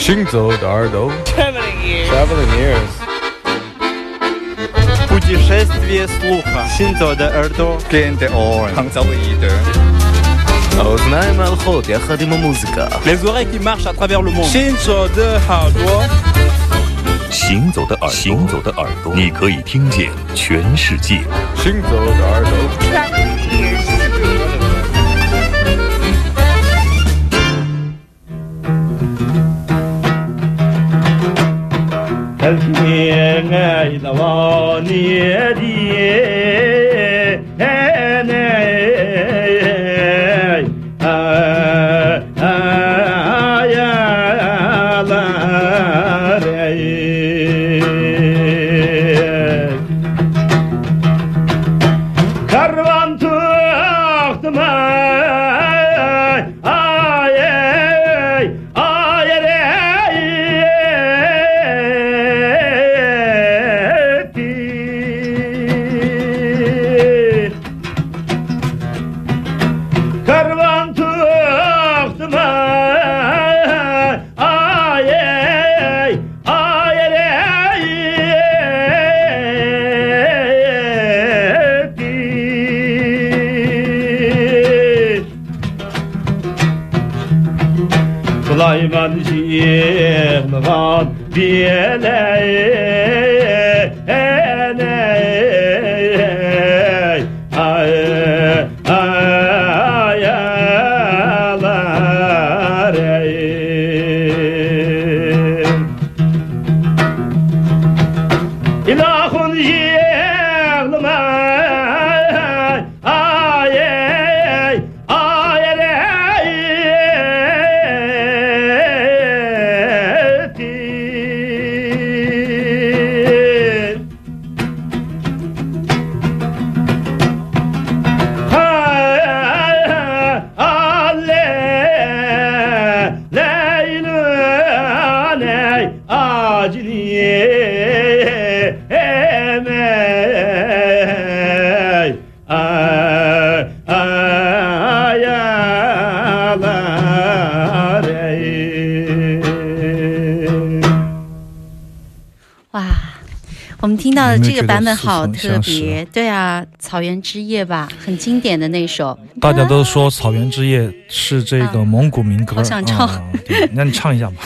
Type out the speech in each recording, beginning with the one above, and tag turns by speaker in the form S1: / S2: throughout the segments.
S1: 行走的耳朵
S2: Traveling ears.
S1: Traveling ears
S2: Путешествие слуха. Синзо de Erdo.
S3: Gen de oren. Hangzaoide.
S1: האוזניים ההולכות יחד עם המוזיקה
S2: Les oreilles qui marchent à travers le monde. Shinzo de Hardware.
S4: 行走的耳朵，行走的耳朵，你可以听见全世界。
S1: 行走的耳朵
S5: 年爱，那往年
S6: 滴哎奈。听到的这个版本好特别，对啊，《草原之夜》吧，很经典的那首。
S7: 大家都说《草原之夜》是这个蒙古民歌，
S6: 好想唱
S7: 那你唱一下吧。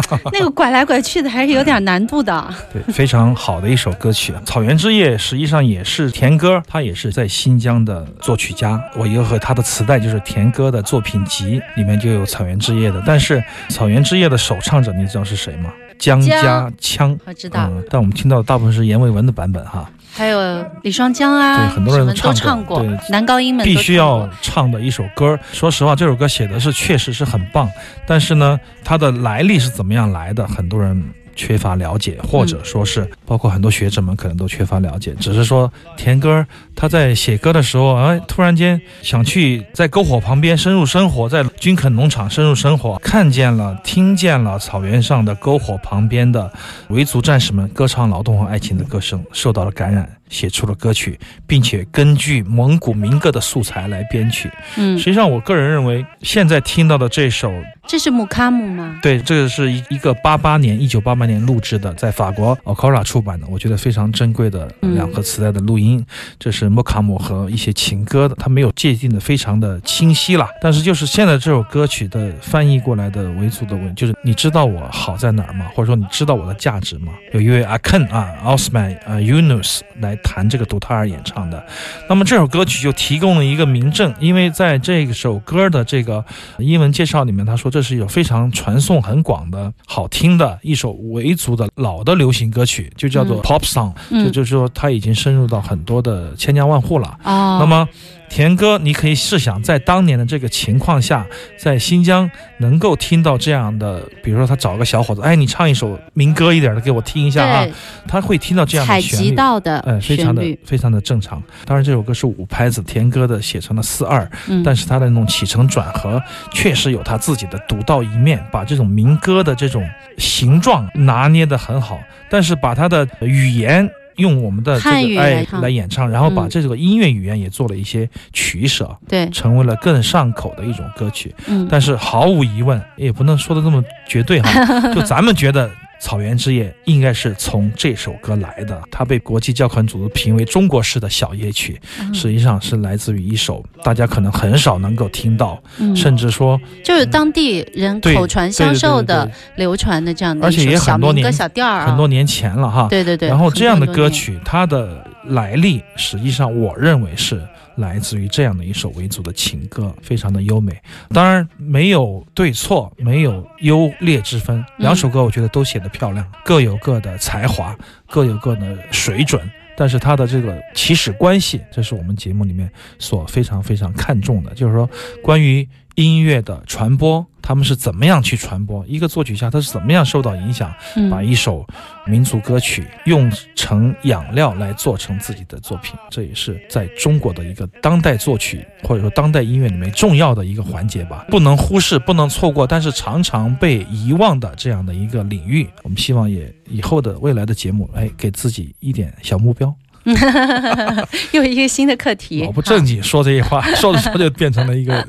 S6: 那个拐来拐去的还是有点难度的。
S7: 对，非常好的一首歌曲。《草原之夜》实际上也是田歌，他也是在新疆的作曲家。我有和他的磁带就是田歌的作品集，里面就有《草原之夜》的。但是《草原之夜》的首唱者，你知道是谁吗？江家枪。
S6: 我知道，
S7: 嗯，但我们听到的大部分是阎维文的版本哈。
S6: 还有李双江啊，
S7: 对很多人
S6: 都
S7: 唱
S6: 唱过
S7: 过对，
S6: 男高音们
S7: 必须要唱的一首歌。说实话，这首歌写的是确实是很棒，但是呢，它的来历是怎么样来的，很多人缺乏了解，或者说是包括很多学者们可能都缺乏了解。只是说田歌他在写歌的时候，哎，突然间想去在篝火旁边深入生活，在军垦农场深入生活，看见了、听见了草原上的篝火旁边的维族战士们歌唱劳动和爱情的歌声，受到了感染。写出了歌曲，并且根据蒙古民歌的素材来编曲。
S6: 嗯
S7: 实，际上，我个人认为，现在听到的这首，
S6: 这是姆卡姆吗？
S7: 对，这个是一一个八八年，一九八八年录制的，在法国，Okora 出版的，我觉得非常珍贵的
S6: 嗯
S7: 两盒磁带的录音。这是莫卡姆和一些情歌的，它没有界定的非常的清晰啦。但是就是现在这首歌曲的翻译过来的维族的文，就是你知道我好在哪儿吗？或者说你知道我的价值吗？有一位阿肯啊奥斯曼啊 Yunus 来弹这个独特尔演唱的。那么这首歌曲就提供了一个明证，因为在这首歌的这个英文介绍里面，他说这是一首非常传颂很广的好听的一首维族的老的流行歌曲，就叫做
S6: 嗯。
S7: Pop song，、
S6: 嗯。
S7: 就就是说它已经深入到很多的千家万户了。
S6: 哦，
S7: 那么，田哥，你可以试想，在当年的这个情况下，在新疆能够听到这样的，比如说他找个小伙子，哎，你唱一首民歌一点的给我听一下啊，他会听到这样的旋律。
S6: 集到的
S7: 嗯，非常的，非常的正常。当然，这首歌是五拍子，田歌的写成了四二，
S6: 嗯，
S7: 但是他的那种起承转合确实有他自己的独到一面，把这种民歌的这种形状拿捏得很好，但是把他的语言用我们的这个哎
S6: 来
S7: 演唱，然后把
S6: 嗯
S7: 这个音乐语言也做了一些取舍，
S6: 对，
S7: 成为了更上口的一种歌曲。
S6: 嗯，
S7: 但是毫无疑问，也不能说的这么绝对哈，就咱们觉得。草原之夜应该是从这首歌来的，它被国际教科文组织评为中国式的小夜曲，
S6: 嗯
S7: 实际上是来自于一首大家可能很少能够听到，
S6: 嗯
S7: 甚至说
S6: 就是当地人口传相授的、流传的这样的
S7: 而且也很多年
S6: 小调儿啊，
S7: 很多年前了哈。
S6: 对对对。
S7: 然后这样的歌曲，它的来历实际上我认为是来自于这样的一首维族的情歌，非常的优美。当然没有对错，没有优劣之分，两首歌我觉得都写得漂亮，各有各的才华，各有各的水准。但是它的这个起始关系，这是我们节目里面所非常非常看重的，就是说关于音乐的传播，他们是怎么样去传播？一个作曲家他是怎么样受到影响，把
S6: 嗯，
S7: 一首民族歌曲用成养料来做成自己的作品，这也是在中国的一个当代作曲或者说当代音乐里面重要的一个环节吧，不能忽视，不能错过，但是常常被遗忘的这样的一个领域。我们希望也以后的未来的节目，哎，给自己一点小目标。
S6: 又一个新的课题，
S7: 我不正经说这些话，说着说着就变成了一个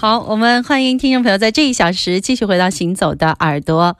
S6: 好，我们欢迎听众朋友在这一小时继续回到《行走的耳朵》。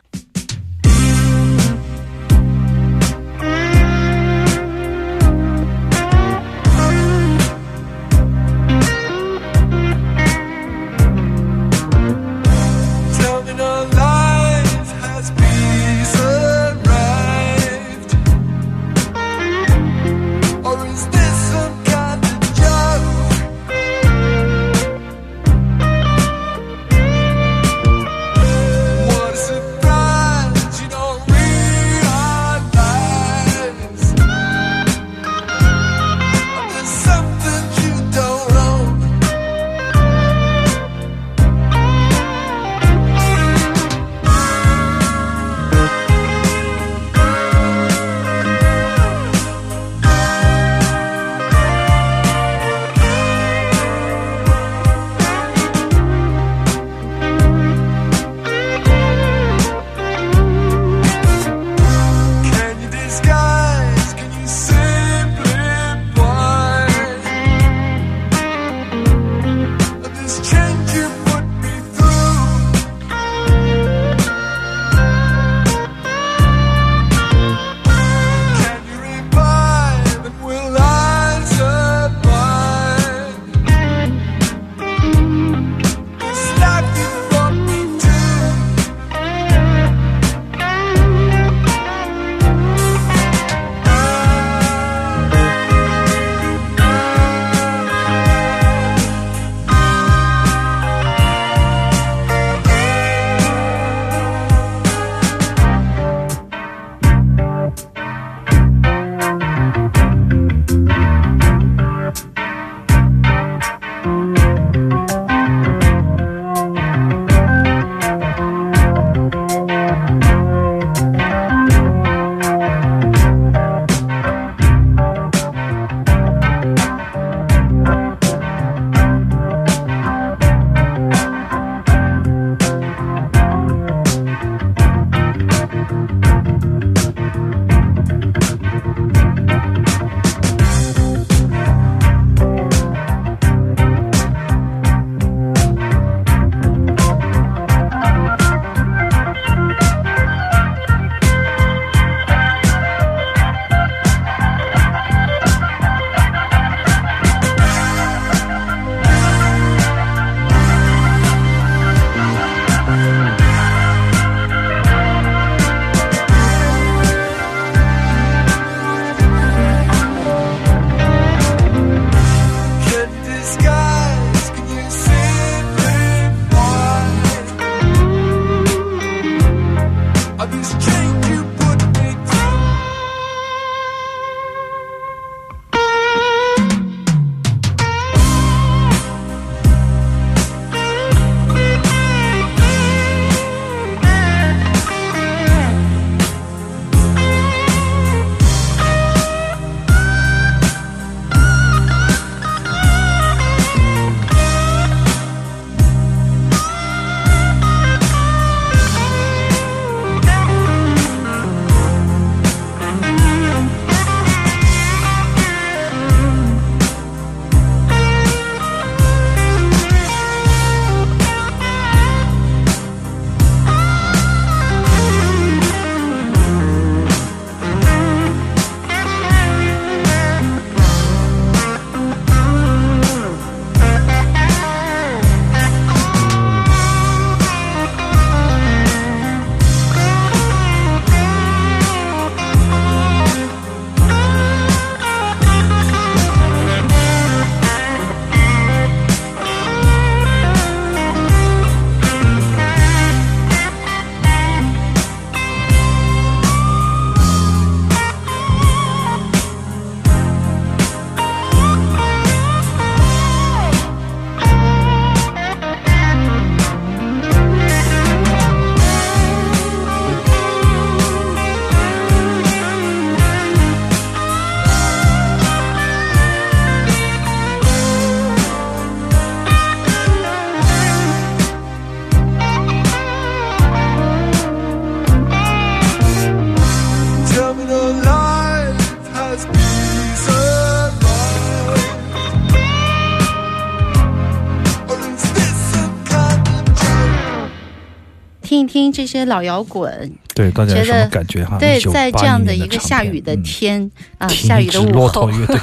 S6: 听这些老摇滚，
S7: 对大家有什么
S6: 觉得
S7: 感觉哈？
S6: 对，在这样的一个下雨的
S7: 嗯
S6: 天啊，下雨的午后，
S7: 乐队，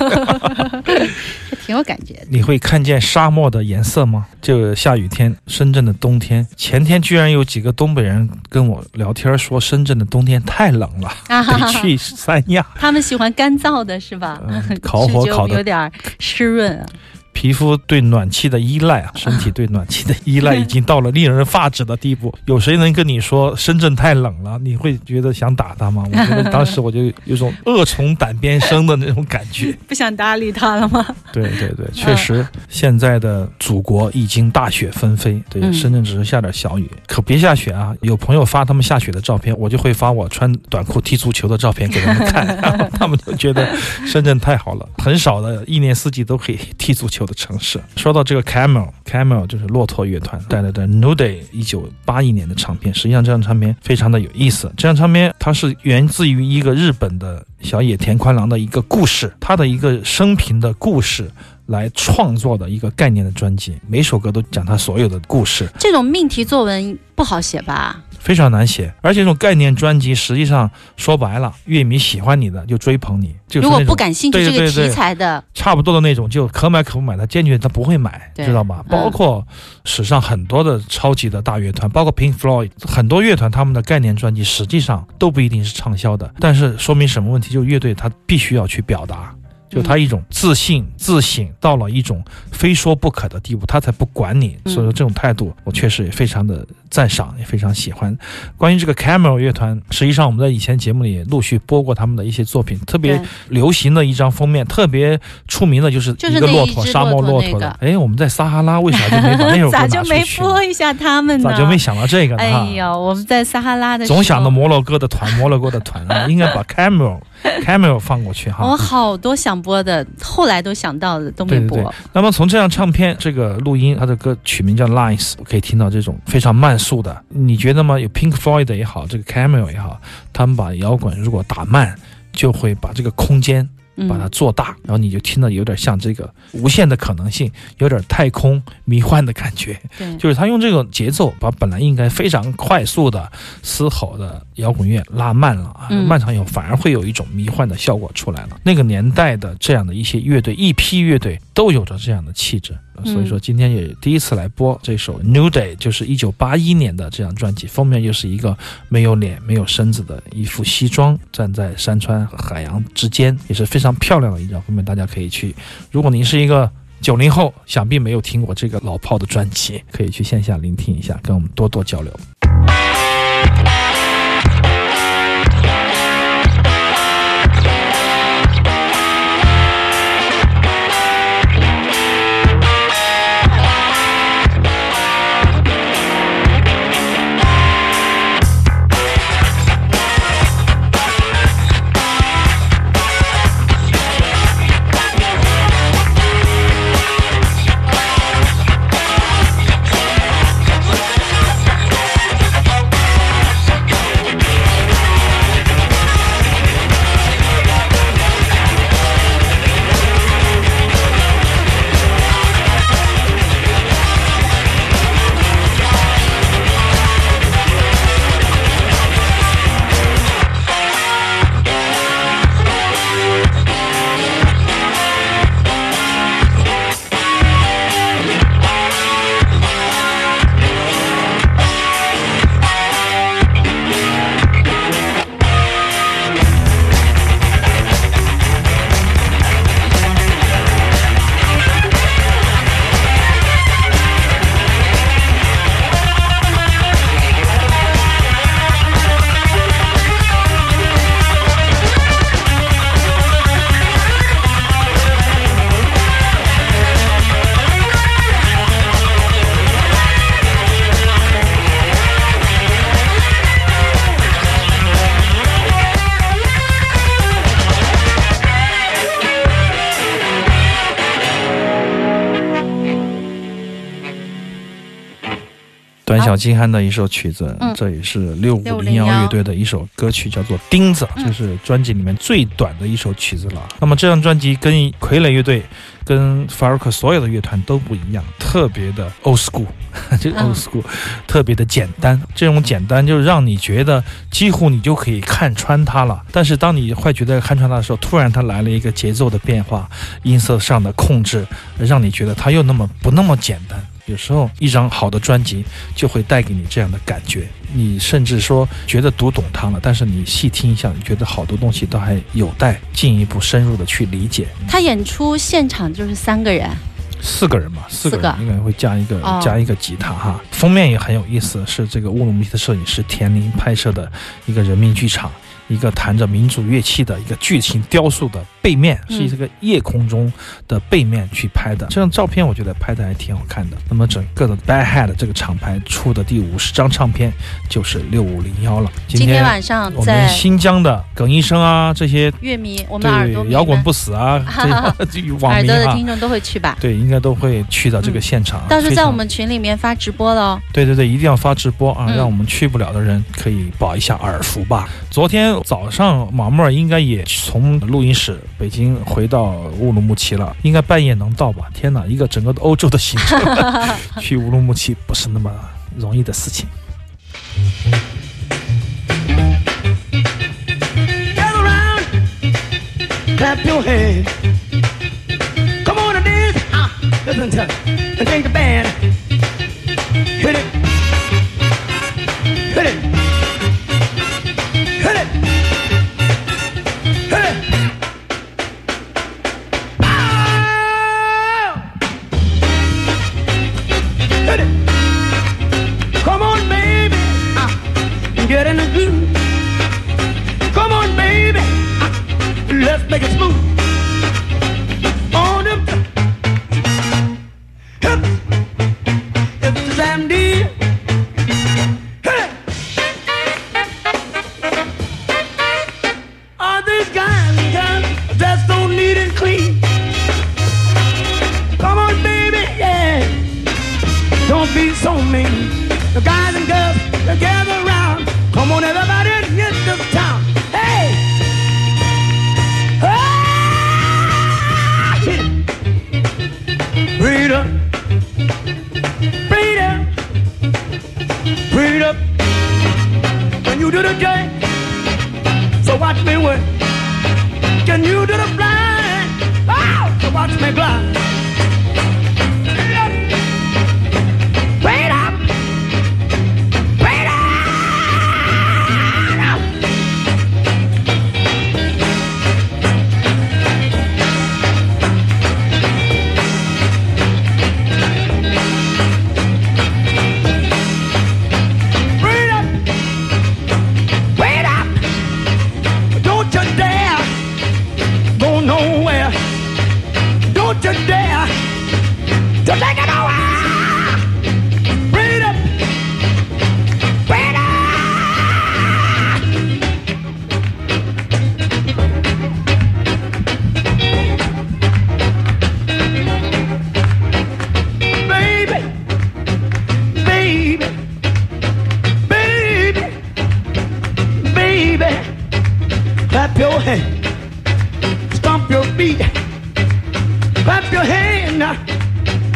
S6: 挺有感觉的。
S7: 你会看见沙漠的颜色吗？这个下雨天，深圳的冬天，前天居然有几个东北人跟我聊天说，深圳的冬天太冷了，
S6: 啊哈
S7: 得，去三亚。
S6: 他们喜欢干燥的是吧？
S7: 嗯烤火 烤的
S6: 有点湿润啊。
S7: 皮肤对暖气的依赖啊，身体对暖气的依赖 已经到了令人发指的地步。有谁能跟你说深圳太冷了？你会觉得想打他吗？我觉得当时我就有种恶从胆边生的那种感觉。
S6: 不想搭理他了吗？
S7: 对对对，确实，现在的祖国已经大雪纷飞，对，
S6: 嗯
S7: 深圳只是下点小雨，可别下雪啊！有朋友发他们下雪的照片，我就会发我穿短裤踢足球的照片给他们看，然后他们就觉得深圳太好了，很少的一年四季都可以踢足球的城市。说到这个 Camel，Camel 就是骆驼乐团带来的 New Day 一九八一年的唱片，实际上这张唱片非常的有意思。这张唱片它是源自于一个日本的小野田宽郎的一个故事，他的一个生平的故事。来创作的一个概念的专辑，每首歌都讲他所有的故事，
S6: 这种命题作文不好写吧？
S7: 非常难写。而且这种概念专辑，实际上说白了，乐迷喜欢你的就追捧你，就是
S6: 不感兴趣这个题
S7: 对对对
S6: 材的，
S7: 差不多的那种，就可买可不买，他坚决他不会买，知道吧？
S6: 嗯
S7: 包括史上很多的超级的大乐团，包括 Pink Floyd，很多乐团他们的概念专辑实际上都不一定是畅销的，但是说明什么问题？就乐队他必须要去表达。就他一种自信、自省到了一种非说不可的地步，他才不管你。
S6: 嗯
S7: 所以说这种态度，我确实也非常的赞赏，也非常喜欢。关于这个 Camel 乐团，实际上我们在以前节目里也陆续播过他们的一些作品，特别流行的一张封面，特别出名的就是
S6: 就是
S7: 一个骆驼，沙漠骆驼。的哎，我们在撒哈拉为啥就没把那首歌
S6: 咋就没？播一下他们呢？
S7: 咋就没想到这个呢？
S6: 哎
S7: 哈
S6: 呀，我们在撒哈拉的
S7: 总想着摩洛哥的团，摩洛哥的团啊，应该把 Camel Camel 放过去哈。
S6: 我好多想播的，后来都想到的都没播。
S7: 对对对那么从这张唱片这个录音，它的歌曲名叫 Lines，我可以听到这种非常慢速的，你觉得吗？有 Pink Floyd 也好，这个 Camel 也好，他们把摇滚如果打慢，就会把这个空间
S6: 嗯
S7: 把它做大，然后你就听到有点像这个无限的可能性，有点太空迷幻的感觉。
S6: 对，
S7: 就是他用这种节奏，把本来应该非常快速的嘶吼的摇滚乐拉慢了啊，
S6: 嗯
S7: 漫长以后反而会有一种迷幻的效果出来了。那个年代的这样的一些乐队，一批乐队都有着这样的气质，
S6: 嗯
S7: 所以说今天也第一次来播这首《New Day》，就是一九八一年的这张专辑，封面又是一个没有脸、没有身子的一副西装，站在山川和海洋之间，也是非常漂亮的一张封面，大家可以去。如果您是一个九零后，想必没有听过这个老炮的专辑，可以去线下聆听一下，跟我们多多交流。短小精悍的一首曲子，
S6: 嗯
S7: 这也是六五零幺
S6: 6501
S7: 乐队的一首歌曲，叫做《钉子》，
S6: 嗯
S7: 这是专辑里面最短的一首曲子了。那么这张专辑跟傀儡乐队、跟法尔克所有的乐团都不一样，特别的 old school，这 old school，、特别的简单。这种简单就让你觉得几乎你就可以看穿它了。但是当你会觉得看穿它的时候，突然它来了一个节奏的变化、音色上的控制，让你觉得它又那么不那么简单。有时候一张好的专辑就会带给你这样的感觉，你甚至说觉得读懂它了，但是你细听一下，你觉得好多东西都还有待进一步深入的去理解。
S6: 他演出现场就是三个人，
S7: 四个人嘛，四个人应该会加一个、
S6: 哦
S7: 加一个吉他哈。封面也很有意思，是这个乌鲁木齐的摄影师田林拍摄的一个人民剧场。一个弹着民族乐器的一个巨型雕塑的背面，
S6: 嗯
S7: 是这个夜空中的背面去拍的。这张照片我觉得拍的还挺好看的。那么整个的 Bad Head 这个厂牌出的第五十张唱片就是六五零幺了。
S6: 今天晚上
S7: 我们新疆的耿医生啊，这些
S6: 乐迷，我们耳朵
S7: 摇滚不死啊，这些网
S6: 耳
S7: 民哈，
S6: 朵的听众都会去吧？
S7: 对，应该都会去到这个现场啊。
S6: 到时候在我们群里面发直播喽。
S7: 对对对，一定要发直播啊，
S6: 嗯
S7: 让我们去不了的人可以保一下耳福吧。昨天早上马莫尔应该也从录音室北京回到乌鲁木齐了，应该半夜能到吧？天哪，一个整个欧洲的行程去乌鲁木齐不是那么容易的事情。
S5: Gather round, clap your hands. Come on and dance. Ah, listen to and take the band. Hit it. Hit it. Stomp your feet, clap your hands,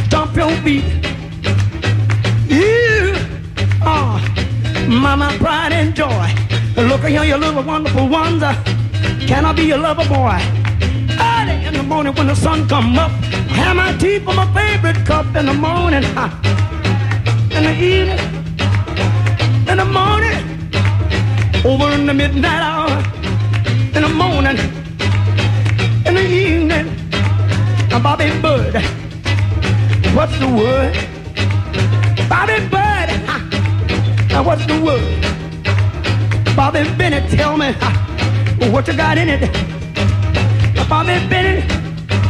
S5: stomp your feet. You are mama pride and joy. Look at here, you little wonderful ones. Can I be your lover boy? Early in the morning when the sun come up, have my tea from my favorite cup in the morning. In the evening, in the morning, over in the midnight hour, in the morning, in the evening, Bobby Bird. What's the word? Bobby Bird. Now what's the word? Bobby Bennett, tell me ha, what you got in it. Bobby Bennett,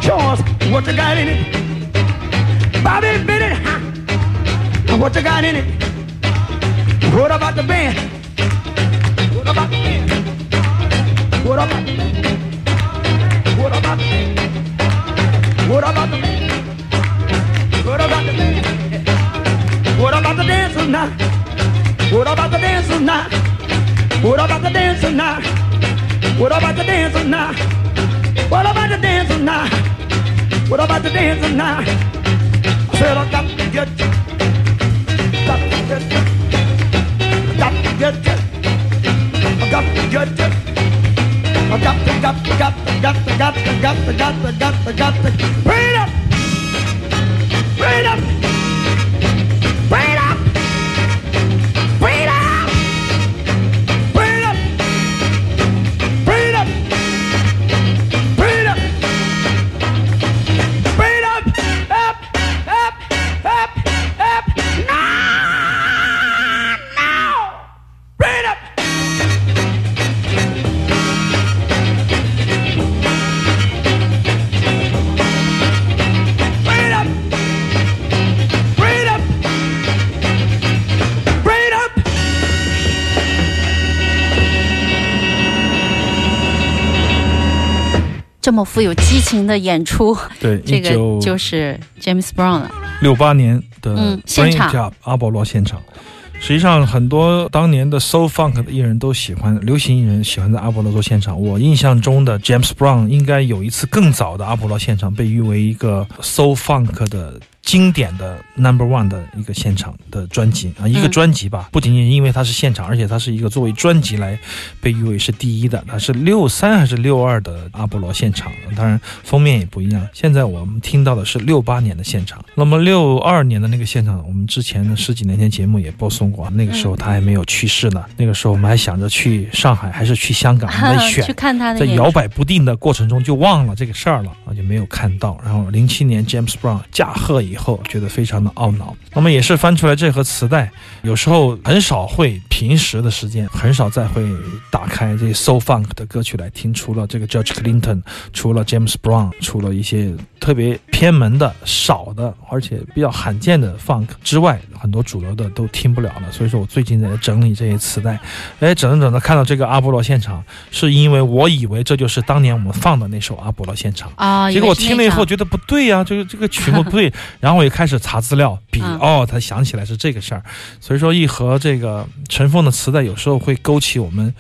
S5: Charles, what you got in it? Bobby Bennett, ha, what you got in it? What about the band? What about the band? What about band? What about band? What about the band? What about the band? What about the dancers now? What about the dancers now? What about the dancers now? What about the dancers now? What about the dancers now? What about the dancers now? I said I got to get you. Got to get you. Got to get you. I got to get you got the, got the, got the, got the, got the, got the, got the, freedom! Freedom!
S6: 这么富有激情的演出，
S7: 对，
S6: 这个就是 James Brown 了。
S7: 六八年的
S6: 现场
S7: 阿波罗现场。实际上，很多当年的 soul funk 的艺人都喜欢，流行艺人喜欢在阿波罗做现场。我印象中的 James Brown 应该有一次更早的阿波罗现场，被誉为一个 soul funk 的经典的 number one 的一个现场的专辑啊，一个
S6: 嗯
S7: 专辑吧。不仅仅因为它是现场，而且它是一个作为专辑来被誉为是第一的。它是六三还是六二的阿波罗现场？当然封面也不一样。现在我们听到的是六八年的现场，那么六二年的那个现场，我们之前的十几年前节目也播送过，那个时候他还没有去世呢。那个时候我们还想着去上海还是去香港，我们在选
S6: 去看他的
S7: 在，摇摆不定的过程中就忘了这个事儿了啊，就没有看到。然后零七年 James Brown 驾鹤以后，觉得非常的懊恼。那么也是翻出来这盒磁带，有时候很少会平时的时间很少再会打开这些 soul funk 的歌曲来听，除了这个 George Clinton，除了 James Brown，除了一些特别偏门的、少的，而且比较罕见的 funk 之外，很多主流的都听不了了。所以说我最近在整理这些磁带，哎，整着整着看到这个阿波罗现场，是因为我以为这就是当年我们放的那首阿波罗现场。
S6: 啊，
S7: 结果我听了以后觉得不对呀、这个这个曲目不对，然 后 我也开始查资料，比
S6: 嗯
S7: 哦，才想起来是这个事儿。所以说，一盒这个尘封的磁带，有时候会勾起我们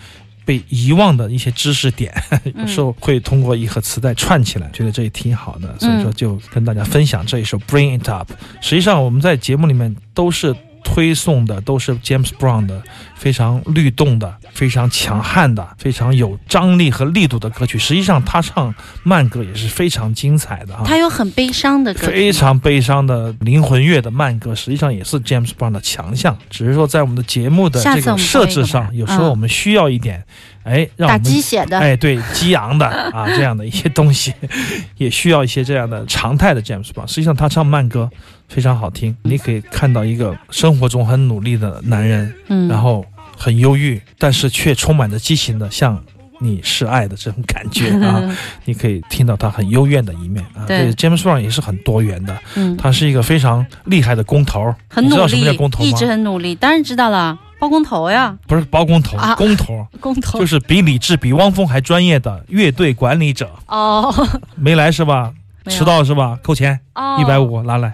S7: 被遗忘的一些知识点，有时候会通过一盒磁带串起来，觉得这也挺好的。所以说，就跟大家分享这一首《Bring It Up》。实际上，我们在节目里面都是。推送的都是 James Brown 的非常律动的、非常强悍的、非常有张力和力度的歌曲。实际上，他唱慢歌也是非常精彩的啊。
S6: 他有很悲伤的歌，
S7: 非常悲伤的灵魂乐的慢歌，实际上也是 James Brown 的强项。只是说在我们的节目的这个设置上，有时候我们需要一点，哎，让我
S6: 打
S7: 们
S6: 鸡血的，
S7: 哎，对，激昂的 啊，这样的一些东西，也需要一些这样的常态的 James Brown。实际上，他唱慢歌非常好听，你可以看到一个生活中很努力的男人，
S6: 嗯，
S7: 然后很忧郁，但是却充满着激情的向你示爱的这种感觉 啊。你可以听到他很幽怨的一面啊。
S6: 对
S7: ，James Bond 也是很多元的，
S6: 嗯，
S7: 他是一个非常厉害的工头。
S6: 很努
S7: 你知道什么叫
S6: 力
S7: 工，头吗
S6: 一直？很努力，当然知道了，包工头呀，
S7: 不是包工头，
S6: 啊
S7: 工头
S6: 工头
S7: 就是比李志、比汪峰还专业的乐队管理者。
S6: 哦，
S7: 没来是吧？迟到是吧？扣钱
S6: 哦
S7: 一百，五，拿来。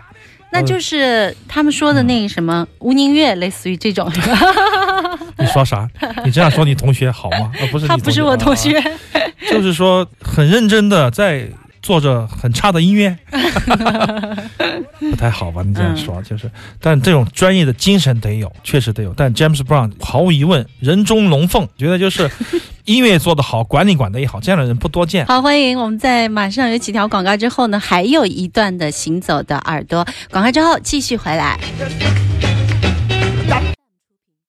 S6: 那就是他们说的那个什么吴宁月，类似于这种，
S7: 你说啥？你这样说你同学好吗？呃，不是你
S6: 他不是我同学，
S7: 啊就是说很认真的在做着很差的音乐，不太好吧？你这样说、就是，但这种专业的精神得有，确实得有。但 James Brown 毫无疑问人中龙凤，觉得就是音乐做得好，管理管得也好，这样的人不多见。
S6: 好，欢迎我们在马上有几条广告之后呢，还有一段的行走的耳朵，广告之后继续回来。